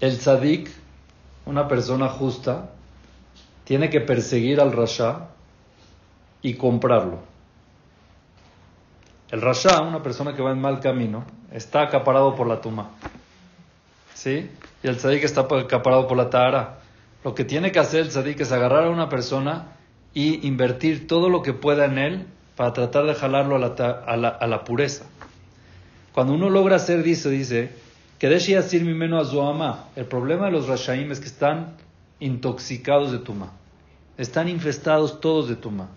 A: El tzadik, una persona justa, tiene que perseguir al rasha y comprarlo. El rasha, una persona que va en mal camino, está acaparado por la tuma. ¿Sí? Y el tzadik está acaparado por la tahara. Lo que tiene que hacer el tzadik es agarrar a una persona y invertir todo lo que pueda en él para tratar de jalarlo a la, a la, pureza. Cuando uno logra hacer eso, dice, que decir mi meno a El problema de los rashaim es que están intoxicados de tuma. Están infestados todos de tuma.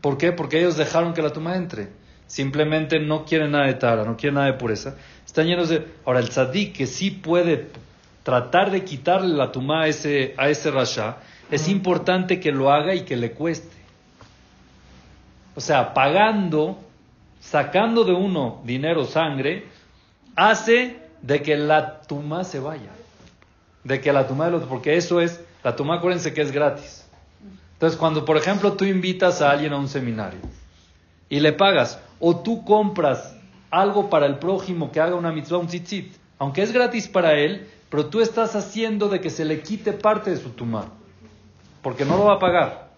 A: ¿Por qué? Porque ellos dejaron que la tuma entre simplemente no quieren nada de tara, no quieren nada de pureza, están llenos de... Ahora, el tzadik que sí puede tratar de quitarle la tumá a ese, a ese rasha, es importante que lo haga y que le cueste. O sea, pagando, sacando de uno dinero, sangre, hace de que la tumá se vaya. De que la tumá del otro, porque eso es, la tumá acuérdense que es gratis. Entonces, cuando por ejemplo tú invitas a alguien a un seminario y le pagas, o tú compras algo para el prójimo que haga una mitzvah, un tzitzit, aunque es gratis para él, pero tú estás haciendo de que se le quite parte de su tumá, porque no lo va a pagar.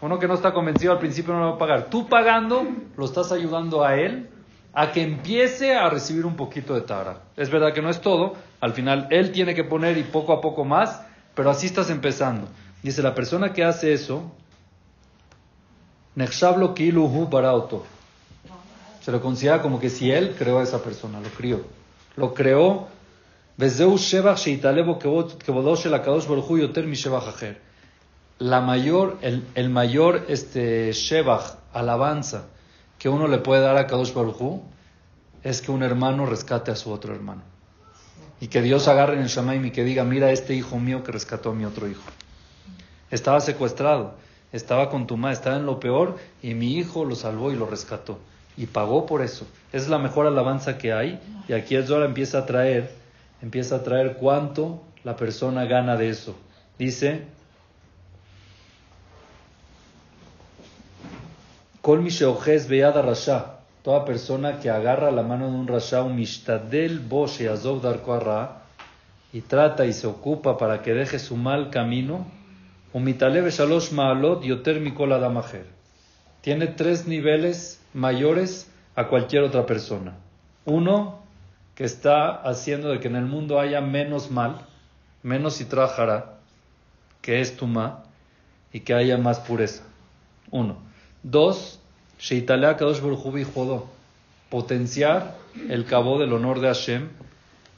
A: Uno que no está convencido al principio no lo va a pagar. Tú pagando, lo estás ayudando a él a que empiece a recibir un poquito de tara. Es verdad que no es todo, al final él tiene que poner y poco a poco más, pero así estás empezando. Dice, la persona que hace eso, Nechshablo kiluhu barauto. Se lo considera como que si él creó a esa persona, lo crió. Lo creó. La mayor, el, el mayor este, shebach, alabanza, que uno le puede dar a Kadosh Baruj es que un hermano rescate a su otro hermano. Y que Dios agarre en el Shamaim y que diga, mira este hijo mío que rescató a mi otro hijo. Estaba secuestrado, estaba con tu madre, estaba en lo peor y mi hijo lo salvó y lo rescató. y pagó por eso. Es la mejor alabanza que hay. Y aquí el Zohar empieza a traer, empieza a traer cuánto la persona gana de eso. Dice, Kol rasha. Toda persona que agarra la mano de un rasha, un mishtadel bosh y azov y trata y se ocupa para que deje su mal camino, umitaleve shalosh maalot yoter mikol adamajer. Tiene tres niveles mayores a cualquier otra persona. Uno, que está haciendo de que en el mundo haya menos mal, menos y trabajará, que es tuma, y que haya más pureza. Uno. Dos, Sheitalea Kadosh Jodo, potenciar el cabo del honor de Hashem,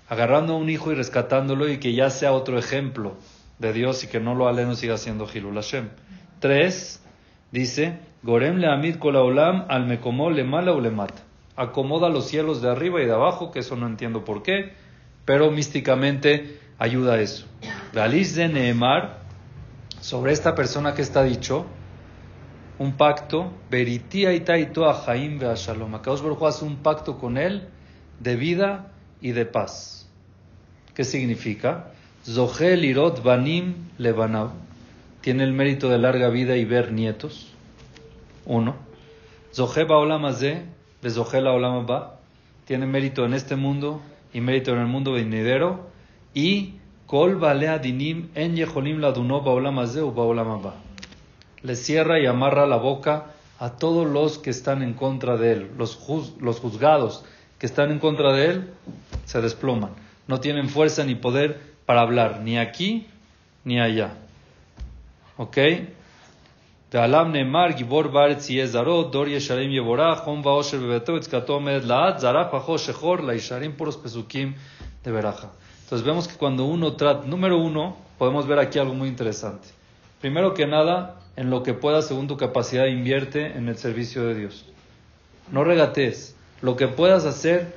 A: agarrando a un hijo y rescatándolo y que ya sea otro ejemplo de Dios y que no lo aleno siga siendo Hilul Hashem. Tres, dice, Gorem le amid kolaolam al mekomó le mala o le mata. Acomoda los cielos de arriba y de abajo, que eso no entiendo por qué, pero místicamente ayuda a eso. Galiz de Nehemar, sobre esta persona que está dicho, un pacto, Beritía y Taito a Jaim Shalom. Akadosh Baruj hace un pacto con él de vida y de paz. ¿Qué significa? Zohel Irot Banim Lebanau. Tiene el mérito de larga vida y ver nietos. Uno. Zohe Baolamazé, Bezohel Ba. Tiene mérito en este mundo y mérito en el mundo venidero. Y Kol Balea Dinim En Yeholim Laduno Baolamazé u Ba le cierra y amarra la boca a todos los que están en contra de él. Los, los juzgados que están en contra de él se desploman. No tienen fuerza ni poder para hablar, ni aquí ni allá. ¿Ok? ועליו נאמר גיבור בארץ יהיה זרות, דור ישרים יבורך, חום ואושר בביתו, יצקתו עומדת לעד, זרח פחו שחור, לישרים puros pesukim de veraja. Entonces vemos que cuando uno trata, número uno, podemos ver aquí algo muy interesante. Primero que nada, en lo que puedas según tu capacidad, invierte en el servicio de Dios. No regatees. Lo que puedas hacer,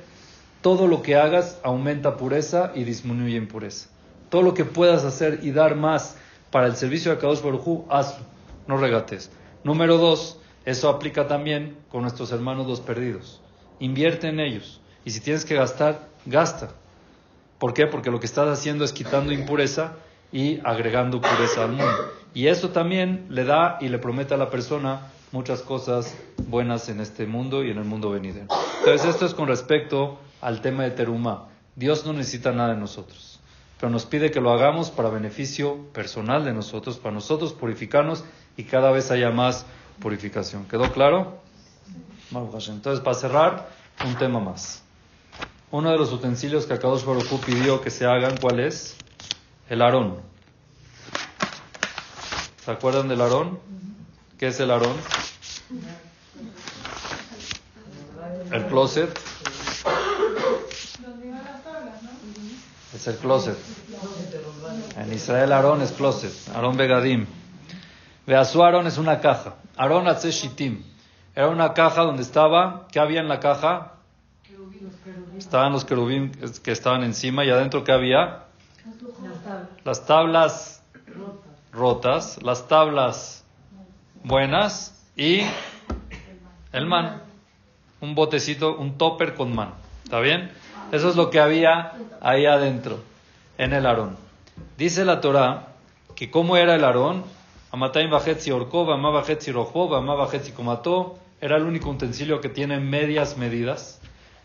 A: todo lo que hagas aumenta pureza y disminuye impureza. Todo lo que puedas hacer y dar más para el servicio de Kadosh Baruj hazlo. No regates. Número dos, eso aplica también con nuestros hermanos los perdidos. Invierte en ellos. Y si tienes que gastar, gasta. ¿Por qué? Porque lo que estás haciendo es quitando impureza y agregando pureza al mundo. Y eso también le da y le promete a la persona muchas cosas buenas en este mundo y en el mundo venidero. Entonces esto es con respecto al tema de Teruma. Dios no necesita nada de nosotros, pero nos pide que lo hagamos para beneficio personal de nosotros, para nosotros purificarnos y cada vez haya más purificación. ¿Quedó claro? Entonces, para cerrar, un tema más. Uno de los utensilios que Akadosh Baruj pidió que se hagan, ¿cuál es? El arón. ¿Se acuerdan del Aarón? ¿Qué es el Aarón? El closet. Es el closet. En Israel Aarón es closet. Aarón Begadim. Veasu Aarón es una caja. Aarón Shitim. Era una caja donde estaba, ¿qué había en la caja? Estaban los querubín que estaban encima y adentro ¿qué había? Las tablas rotas, las tablas buenas y el man. Un botecito, un topper con man. ¿Está bien? Eso es lo que había ahí adentro, en el arón. Dice la Torah que cómo era el arón, Amatayim Bajetzi Orkov, Amá Bajetzi Rojov, Amá Bajetzi Komató, era el único utensilio que tiene medias medidas.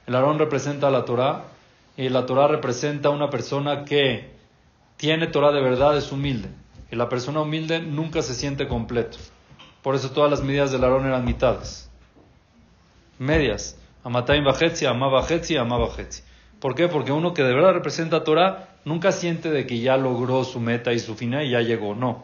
A: El arón representa a la Torah y la Torah representa a una persona que tiene Torah de verdad, es humilde. Y la persona humilde nunca se siente completo. Por eso todas las medidas del Aarón eran mitades. Medias. Amatayim bajetzi, amá bajetzi, amá bajetzi. ¿Por qué? Porque uno que de verdad representa a Torah nunca siente de que ya logró su meta y su final y ya llegó. No.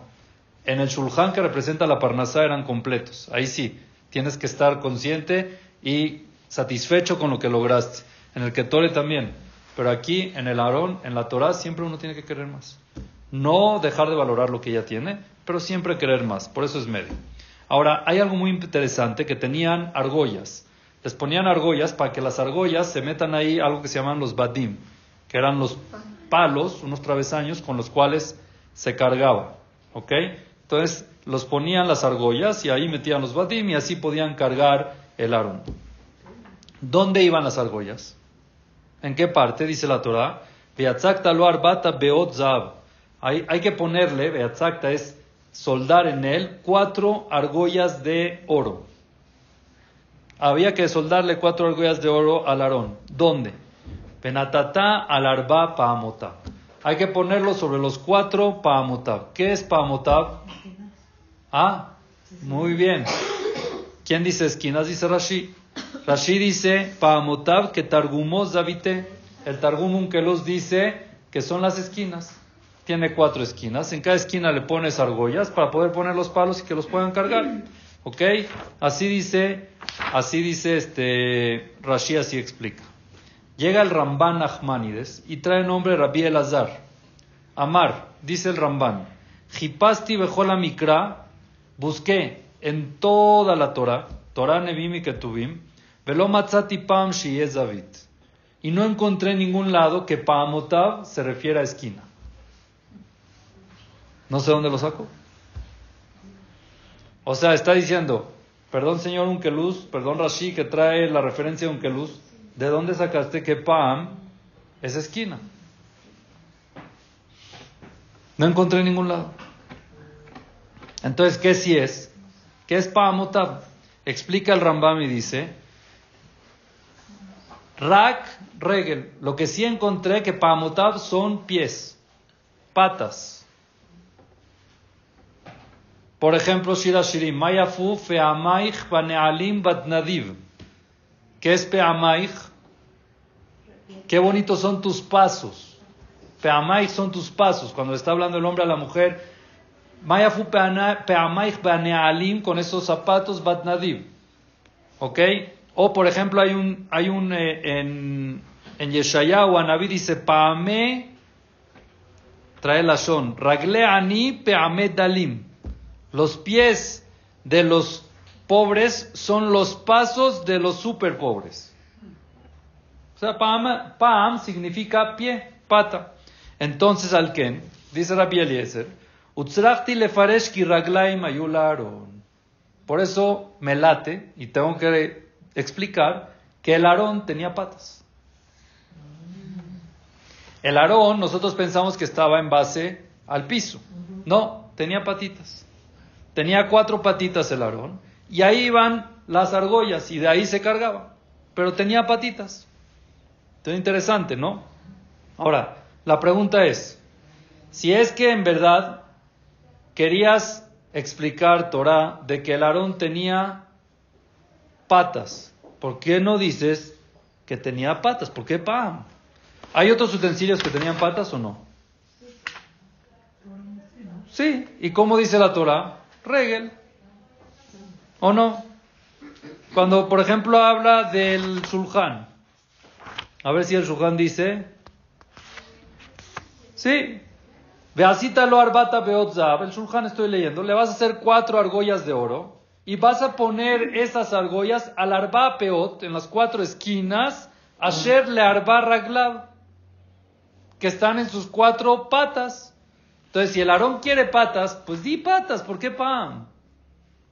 A: En el Shulchan que representa la Parnasá eran completos. Ahí sí, tienes que estar consciente y satisfecho con lo que lograste. En el Ketore también. Pero aquí, en el Aarón, en la Torah, siempre uno tiene que querer más. No dejar de valorar lo que ya tiene, pero siempre querer más. Por eso es medio. Ahora, hay algo muy interesante que tenían argollas. Les ponían argollas para que las argollas se metan ahí algo que se llaman los badim, que eran los palos, unos travesaños con los cuales se cargaba. ¿Ok? Entonces los ponían las argollas y ahí metían los badim y así podían cargar el arón. ¿Dónde iban las argollas? ¿En qué parte? Dice la Torah. arbata beot zav. Hay, que ponerle, beatzakta es soldar en él cuatro argollas de oro. Había que soldarle cuatro argollas de oro al Aarón. ¿Dónde? Penatata al arba. Hay que ponerlo sobre los cuatro paamotab. ¿Qué es paamotab? Ah, muy bien. ¿Quién dice esquinas? Dice Rashi. Rashi dice paamotab que targumos davite. El targum los dice que son las esquinas tiene cuatro esquinas. En cada esquina le pones argollas para poder poner los palos y que los puedan cargar. ¿Ok? Así dice, así dice este Rashi, así explica. Llega el Ramban Ahmanides y trae nombre Rabbi Elazar. Amar, dice el Ramban. Jipasti bejola mikra, busqué en toda la Torah, Torah Nevim y Ketuvim, velo matzati pam Y no encontré en ningún lado que paamotav se refiere a esquina. No sé dónde lo saco. O sea, está diciendo, perdón señor Unkeluz, perdón Rashi que trae la referencia de Unkeluz, ¿de dónde sacaste que Pam es esquina? No encontré en ningún lado. Entonces, ¿qué si es? ¿Qué es Paamotab? Explica el Rambam y dice, Rak, Regel, lo que sí encontré que Paamotab son pies, patas. Por ejemplo, Shira Shirim, Mayafu fe'amaich banealim batnadiv. ¿Qué es pe'amaich? Qué bonitos son tus pasos. Pe'amaich son tus pasos. Cuando está hablando el hombre a la mujer, Mayafu pe'amaich banealim con esos zapatos batnadiv. ¿Ok? O por ejemplo, hay un, hay un eh, en, en Yeshayahu, Anabí dice, Pa'ame, trae la son, Ragle ani pe'ame dalim. Los pies de los pobres son los pasos de los super pobres. O sea, pam, significa pie, pata. Entonces, Alken, dice Rabbi Eliezer, Por eso me late y tengo que explicar que el Aarón tenía patas. El Aarón, nosotros pensamos que estaba en base al piso. No, tenía patitas. Tenía cuatro patitas el Aarón y ahí iban las argollas y de ahí se cargaba. Pero tenía patitas. Entonces, interesante, ¿no? Ahora, la pregunta es, si es que en verdad querías explicar Torah de que el Aarón tenía patas, ¿por qué no dices que tenía patas? ¿Por qué pam? ¿Hay otros utensilios que tenían patas o no? Sí, ¿y cómo dice la Torah? Regel. ¿O no? Cuando, por ejemplo, habla del sulhan. A ver si el sulhan dice. Sí. Veasita lo arbata beotzab. El sulhan estoy leyendo. Le vas a hacer cuatro argollas de oro. Y vas a poner esas argollas al arba peot, en las cuatro esquinas, asher le arba raglab, que están en sus cuatro patas. Entonces, si el Aarón quiere patas, pues di patas, ¿por qué pam?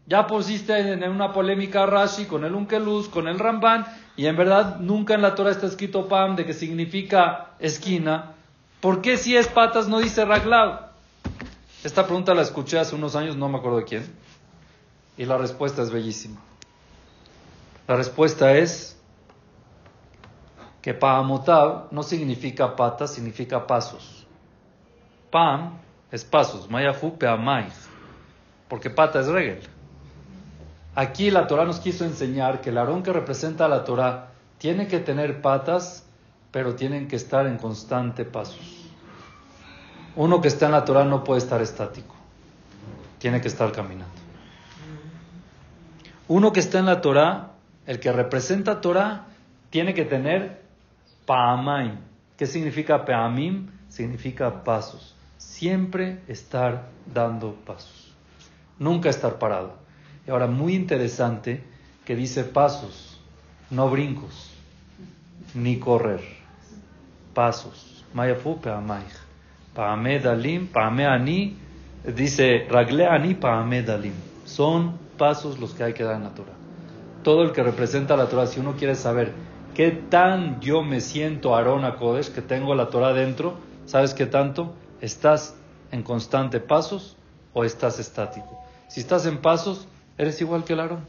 A: Ya pusiste en una polémica Rashi con el Unkeluz, con el Ramban, y en verdad nunca en la Torah está escrito pam de que significa esquina. ¿Por qué si es patas no dice raglav? Esta pregunta la escuché hace unos años, no me acuerdo de quién, y la respuesta es bellísima. La respuesta es que paamotav no significa patas, significa pasos. Pam es pasos, mayafu peamais, porque pata es regel. Aquí la Torah nos quiso enseñar que el arón que representa a la Torah tiene que tener patas, pero tienen que estar en constante pasos. Uno que está en la Torah no puede estar estático, tiene que estar caminando. Uno que está en la Torah, el que representa Torah, tiene que tener paamaim. ¿Qué significa peamim? Significa pasos siempre estar dando pasos, nunca estar parado. Y ahora, muy interesante que dice pasos, no brincos, ni correr, pasos. Mayafu peamaich. Paame dalim, paame ani, dice ragle ani paame dalim. Son pasos los que hay que dar en la Torah. todo el que representa la Torah, si uno quiere saber qué tan yo me siento Aarón Kodesh, que tengo la Torah dentro, ¿sabes qué tanto? ¿Estás en constante pasos o estás estático? Si estás en pasos, eres igual que el Aarón.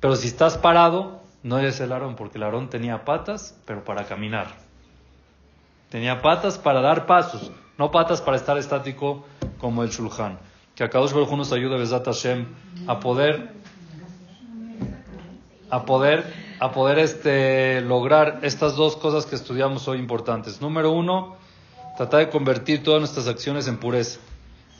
A: Pero si estás parado, no eres el Aarón, porque el Aarón tenía patas, pero para caminar. Tenía patas para dar pasos, no patas para estar estático como el Shulchan. Que a Kadosh Baruj nos ayude, Besat Hashem, a poder, a poder, a poder este, lograr estas dos cosas que estudiamos hoy importantes. Número uno, tratar de convertir todas nuestras acciones en pureza.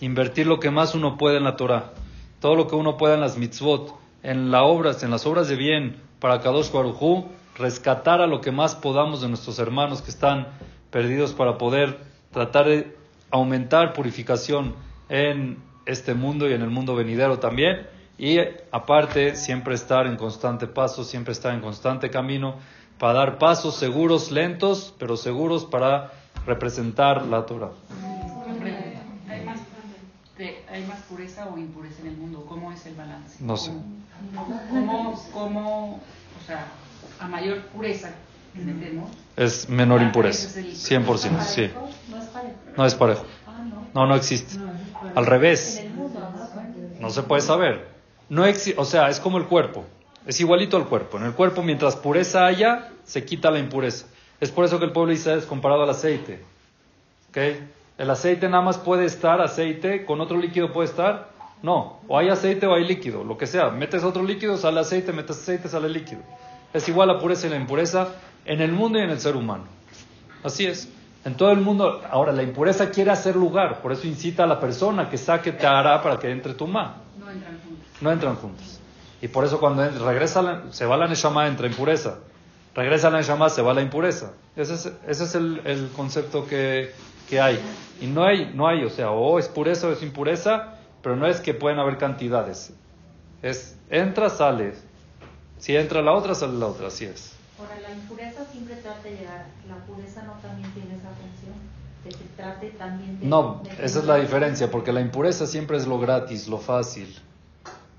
A: Invertir lo que más uno puede en la Torah. Todo lo que uno pueda en las mitzvot, en las obras, en las obras de bien para Kadosh Baruj rescatar a lo que más podamos de nuestros hermanos que están perdidos para poder tratar de aumentar purificación en este mundo y en el mundo venidero también. Y aparte, siempre estar en constante paso, siempre estar en constante camino para dar pasos seguros, lentos, pero seguros para representar la Torah.
E: ¿Hay más, ¿Hay más pureza o impureza en el mundo? ¿Cómo es el balance?
A: No sé.
E: ¿Cómo, cómo, o sea, a mayor pureza entendemos?
A: Es menor
E: Ah,
A: impureza.
E: ese es el-
A: 100%, sí.
B: No es parejo.
A: No.
B: Ah, no.
A: Existe. Al revés.
B: No
A: se puede saber. No exi- o sea, es como el cuerpo. Es igualito al cuerpo. En el cuerpo, mientras pureza haya, se quita la impureza. Es por eso que el pueblo de Israel es comparado al aceite. ¿Ok? El aceite nada más puede estar aceite, con otro líquido puede estar. No, o hay aceite o hay líquido, lo que sea. Metes otro líquido, sale aceite, metes aceite, sale líquido. Es igual la pureza y la impureza en el mundo y en el ser humano. Así es. En todo el mundo, ahora la impureza quiere hacer lugar, por eso incita a la persona que saque hará para que entre tu ma.
E: No entran juntos.
A: No entran juntos. Y por eso cuando regresa, se va la Neshama, entra impureza. Regresa la Neshama, se va la impureza. Ese es, ese es el, el concepto que, que hay. Y no hay, no hay, o sea, o es pureza o es impureza, pero no es que pueden haber cantidades. Es, entra, sale. Si entra la otra, sale la otra, así es.
F: Ahora, la impureza siempre trata de llegar. La pureza no también tiene esa función. Que se trate también de.
A: No,
F: de-
A: esa es la diferencia, porque la impureza siempre es lo gratis, lo fácil.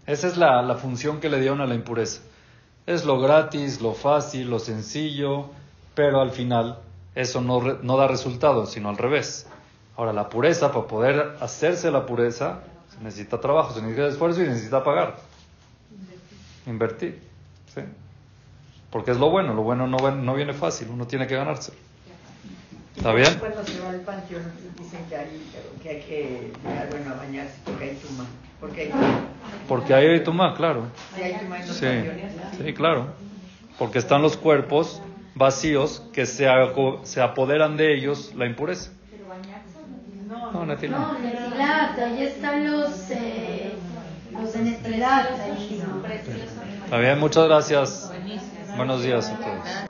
A: Esa es la, la función que le dieron a la impureza. Es lo gratis, lo fácil, lo sencillo, pero al final eso no, re- no da resultado, sino al revés. Ahora, la pureza, para poder hacerse la pureza, se necesita trabajo, se necesita esfuerzo y necesita pagar. Invertir. ¿sí? Porque es lo bueno, lo bueno no, no viene fácil, uno tiene que ganarse. ¿Está bien?
D: Cuando se va al panteón dicen que hay que, hay que llegar, bueno, a bañarse porque hay Porque hay
A: Porque ahí hay tuma, claro. Sí, sí, claro. Porque están los cuerpos vacíos que se, aco- se apoderan de ellos la impureza.
F: Pero bañarse no.
A: No, Nati, no.
G: Ahí están los, eh, los de
A: bien, muchas gracias. Buenos días a todos.